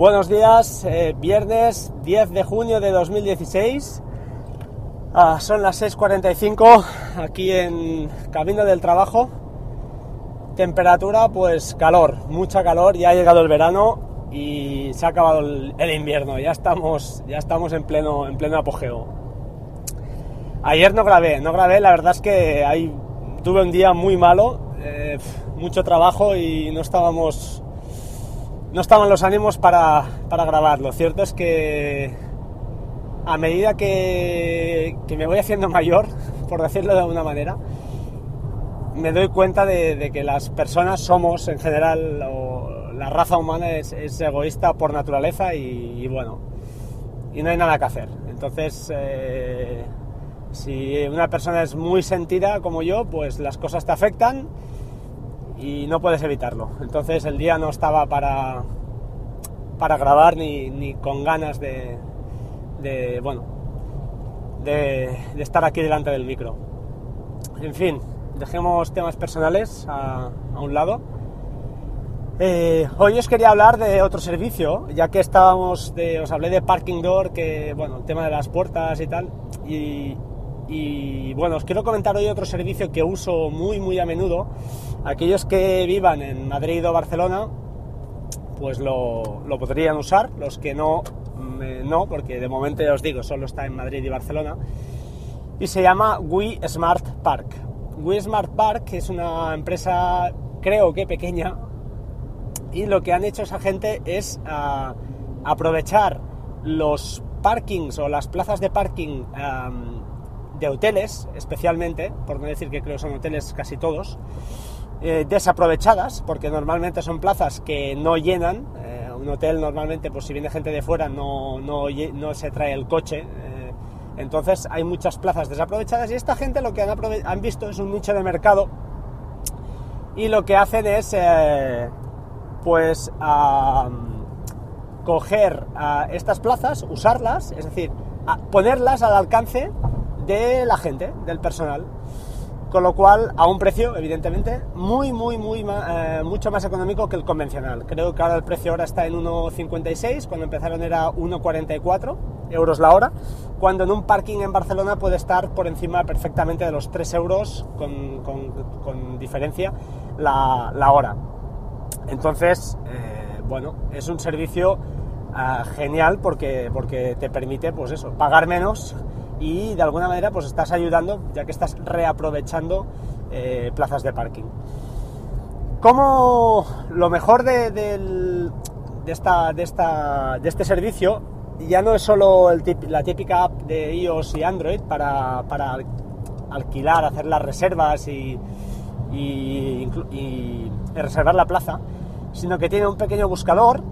Buenos días, eh, viernes 10 de junio de 2016. Ah, son las 6.45 aquí en Camino del Trabajo. Temperatura, pues calor, mucha calor. Ya ha llegado el verano y se ha acabado el, invierno. Ya estamos, ya estamos en, pleno, en pleno apogeo. Ayer no grabé, no grabé. La verdad es que hay, tuve un día muy malo, eh, mucho trabajo y no estábamos no estaban los ánimos para, para grabar. Lo cierto es que a medida que, que, me voy haciendo mayor, por decirlo de alguna manera, me doy cuenta de, que las personas somos en general, o la raza humana es, egoísta por naturaleza y, y, bueno, y no hay nada que hacer. Entonces, eh, si una persona es muy sentida como yo, pues las cosas te afectan y no puedes evitarlo. Entonces el día no estaba para, para grabar ni, ni con ganas de, bueno, de, estar aquí delante del micro. En fin, dejemos temas personales a, a un lado. Eh, hoy os quería hablar de otro servicio, ya que estábamos, de, os hablé de Parking Door, que bueno, el tema de las puertas y tal, y, y bueno, os quiero comentar hoy otro servicio que uso muy muy a menudo. Aquellos que vivan en Madrid o Barcelona, pues lo, lo podrían usar. Los que no, no, porque de momento ya os digo, solo está en Madrid y Barcelona. Y se llama We Smart Park. We Smart Park es una empresa, creo que pequeña, y lo que han hecho esa gente es uh, aprovechar los parkings o las plazas de parking de hoteles, especialmente, por no decir que creo son hoteles casi todos, eh, desaprovechadas, porque normalmente son plazas que no llenan. Eh, un hotel normalmente, pues si viene gente de fuera, no, no, se trae el coche. Eh, entonces hay muchas plazas desaprovechadas y esta gente lo que han, visto es un nicho de mercado y lo que hacen es, pues, coger estas plazas, usarlas, es decir, ponerlas al alcance de la gente, del personal. Con lo cual, a un precio, evidentemente, muy, muy, muy, eh, mucho más económico que el convencional. Creo que ahora el precio ahora está en 1,56, cuando empezaron era 1,44 euros la hora, cuando en un parking en Barcelona puede estar por encima perfectamente de los 3 euros con, diferencia la, la, hora. Entonces, eh, bueno, es un servicio uh, genial porque, porque te permite, pues eso, pagar menos y de alguna manera pues estás ayudando ya que estás reaprovechando eh, plazas de parking. Como lo mejor de, de, esta, de, esta, de este servicio ya no es solo la típica app de iOS y Android para, para alquilar, hacer las reservas y, y, reservar la plaza, sino que tiene un pequeño buscador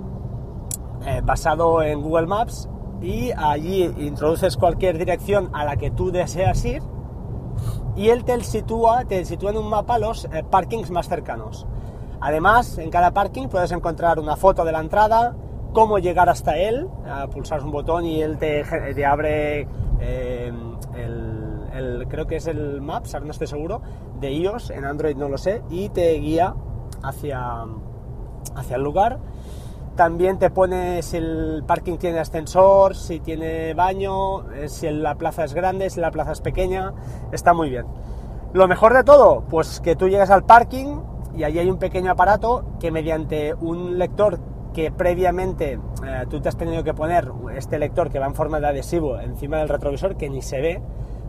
eh, basado en Google Maps y allí introduces cualquier dirección a la que tú deseas ir y él te sitúa, te sitúa en un mapa los eh, parkings más cercanos. Además, en cada parking puedes encontrar una foto de la entrada, cómo llegar hasta él, pulsar un botón y él te, abre eh, el, el, creo que es el Maps, no estoy seguro, de iOS, en Android no lo sé, y te guía hacia, hacia el lugar también te pone si el parking tiene ascensor, si tiene baño, eh, si la plaza es grande, si la plaza es pequeña. Está muy bien. Lo mejor de todo, pues que tú llegas al parking y allí hay un pequeño aparato que mediante un lector que previamente eh, tú te has tenido que poner, este lector que va en forma de adhesivo encima del retrovisor que ni se ve,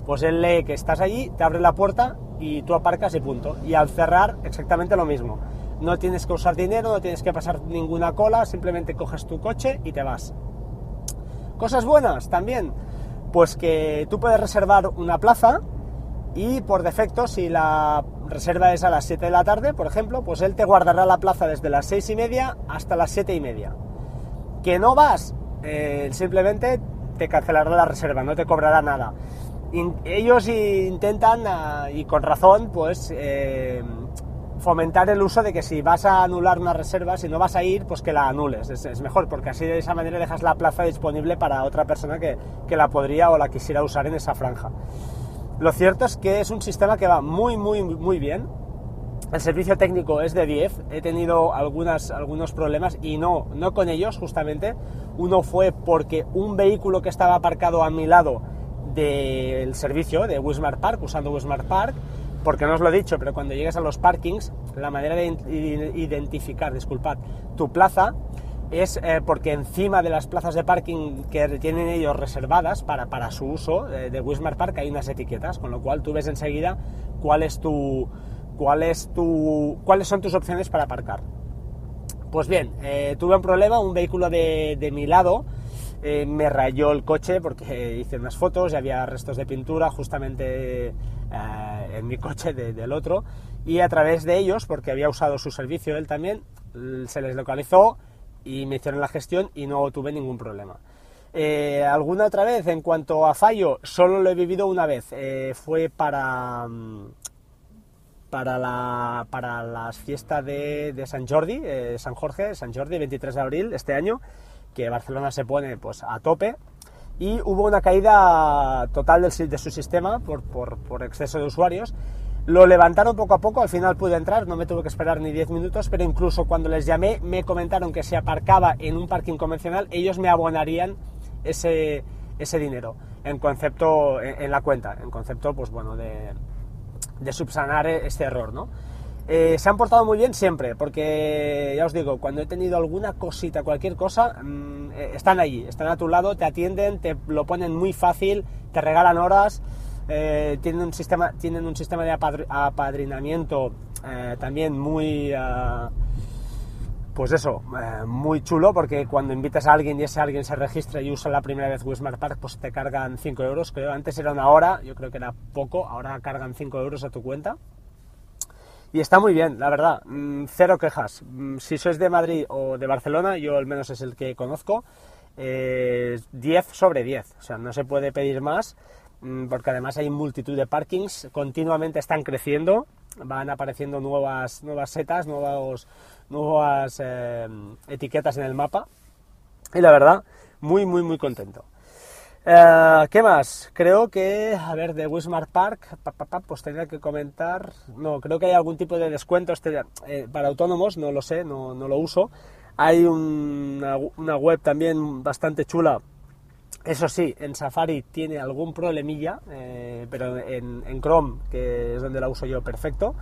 pues él lee que estás allí, te abre la puerta y tú aparcas y punto. Y al cerrar exactamente lo mismo no tienes que usar dinero, no tienes que pasar ninguna cola, simplemente coges tu coche y te vas. Cosas buenas también, pues que tú puedes reservar una plaza y por defecto si la reserva es a las 7 de la tarde, por ejemplo, pues él te guardará la plaza desde las 6 y media hasta las 7 y media. Que no vas, eh, simplemente te cancelará la reserva, no te cobrará nada. Ellos intentan, uh, y con razón, pues... Eh, fomentar el uso de que si vas a anular una reserva, si no vas a ir, pues que la anules. Es, mejor, porque así de esa manera dejas la plaza disponible para otra persona que, que, la podría o la quisiera usar en esa franja. Lo cierto es que es un sistema que va muy, muy, muy bien. El servicio técnico es de 10, he tenido algunas, algunos problemas y no, no con ellos justamente. Uno fue porque un vehículo que estaba aparcado a mi lado del servicio de Wismar Park, usando Wismar Park, porque no os lo he dicho, pero cuando llegues a los parkings, la manera de identificar, disculpad, tu plaza es eh, porque encima de las plazas de parking que tienen ellos reservadas para, para su uso eh, de Wismar Park hay unas etiquetas, con lo cual tú ves enseguida cuál es tu, cuál cuáles son tus opciones para aparcar. Pues bien, eh, tuve un problema, un vehículo de, de mi lado me rayó el coche porque hice unas fotos y había restos de pintura justamente en mi coche del otro y a través de ellos, porque había usado su servicio él también, se les localizó y me hicieron la gestión y no tuve ningún problema. Eh, ¿Alguna otra vez? En cuanto a fallo, solo lo he vivido una vez. Eh, fue para, mm, para, la, para las fiestas de, San Jordi, eh, San Jorge, San Jordi, 23 de abril este año, que Barcelona se pone pues, a tope. Y hubo una caída total de su sistema por, por, por exceso de usuarios lo levantaron poco a poco, al final pude entrar, no me tuve que esperar ni 10 minutos, pero incluso cuando les llamé me comentaron que si aparcaba en un parking convencional, ellos me abonarían ese, ese dinero en concepto, en, la cuenta, en concepto, pues bueno, de, de subsanar este error, ¿no? Eh, se han portado muy bien siempre, porque ya os digo, cuando he tenido alguna cosita, cualquier cosa, mm, eh, están allí, están a tu lado, te atienden, te lo ponen muy fácil, te regalan horas, eh, tienen, un sistema, tienen un sistema de apadrinamiento eh, también muy... Eh, pues eso, muy chulo porque cuando invitas a alguien y ese alguien se registra y usa la primera vez Wismar Park, pues te cargan 5 euros. Creo antes era una hora, yo creo que era poco, ahora cargan 5 euros a tu cuenta. Y está muy bien, la verdad, mm, cero quejas. Mm, si sois de Madrid o de Barcelona, yo al menos es el que conozco, 10 sobre 10, o sea, no se puede pedir más. Mm, porque además hay multitud de parkings, continuamente están creciendo, van apareciendo nuevas, nuevas setas, nuevos, nuevas eh, etiquetas en el mapa y la verdad, muy, muy, muy contento. Eh, ¿Qué más? Creo que, a ver, de Wismar Park, pues tendría que comentar, no, creo que hay algún tipo de descuento este, eh, para autónomos, no lo sé, no, no lo uso. Hay una, una web también bastante chula eso sí, en Safari tiene algún problemilla, eh, pero en, Chrome, que es donde la uso yo, perfecto.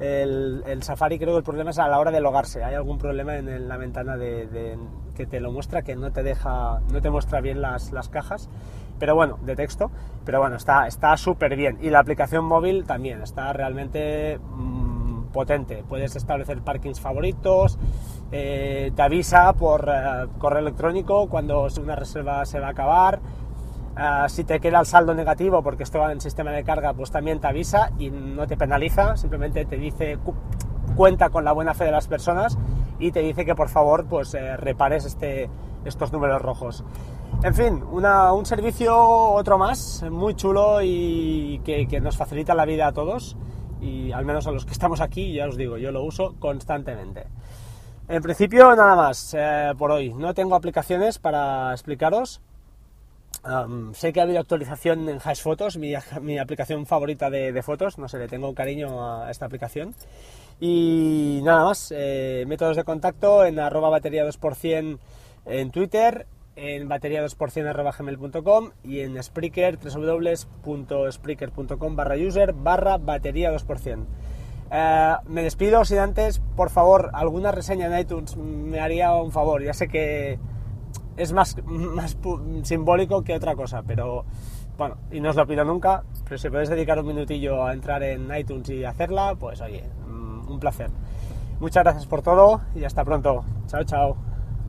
El, Safari creo que el problema es a la hora de logarse. Hay algún problema en, la ventana de, que te lo muestra, que no te deja, no te muestra bien las, cajas, pero bueno, de texto. Pero bueno, está súper bien. Y la aplicación móvil también está realmente mm, potente. Puedes establecer parkings favoritos, eh, te avisa por eh, correo electrónico cuando una reserva se va a acabar. Eh, si te queda el saldo negativo porque esto va en sistema de carga, pues también te avisa y no te penaliza, simplemente te dice cuenta con la buena fe de las personas y te dice que por favor pues repares este, estos números rojos. En fin, un servicio otro más, muy chulo y que, que nos facilita la vida a todos y al menos a los que estamos aquí, ya os digo, yo lo uso constantemente. En principio, nada más eh, por hoy. No tengo aplicaciones para explicaros. Sé que ha habido actualización en Hash Photos, mi, aplicación favorita de, fotos. No sé, le tengo cariño a esta aplicación. Y nada más, eh, métodos de contacto en arroba batería 2% en Twitter, en batería 2% gmail.com y en Spreaker, www.spreaker.com barra user barra batería 2%. Eh, me despido sin antes, por favor, alguna reseña en iTunes me haría un favor. Ya sé que es más, más simbólico que otra cosa, pero bueno, y no os lo pido nunca, pero si podéis dedicar un minutillo a entrar en iTunes y hacerla, pues oye, mm, un placer. Muchas gracias por todo y hasta pronto. Chao, chao.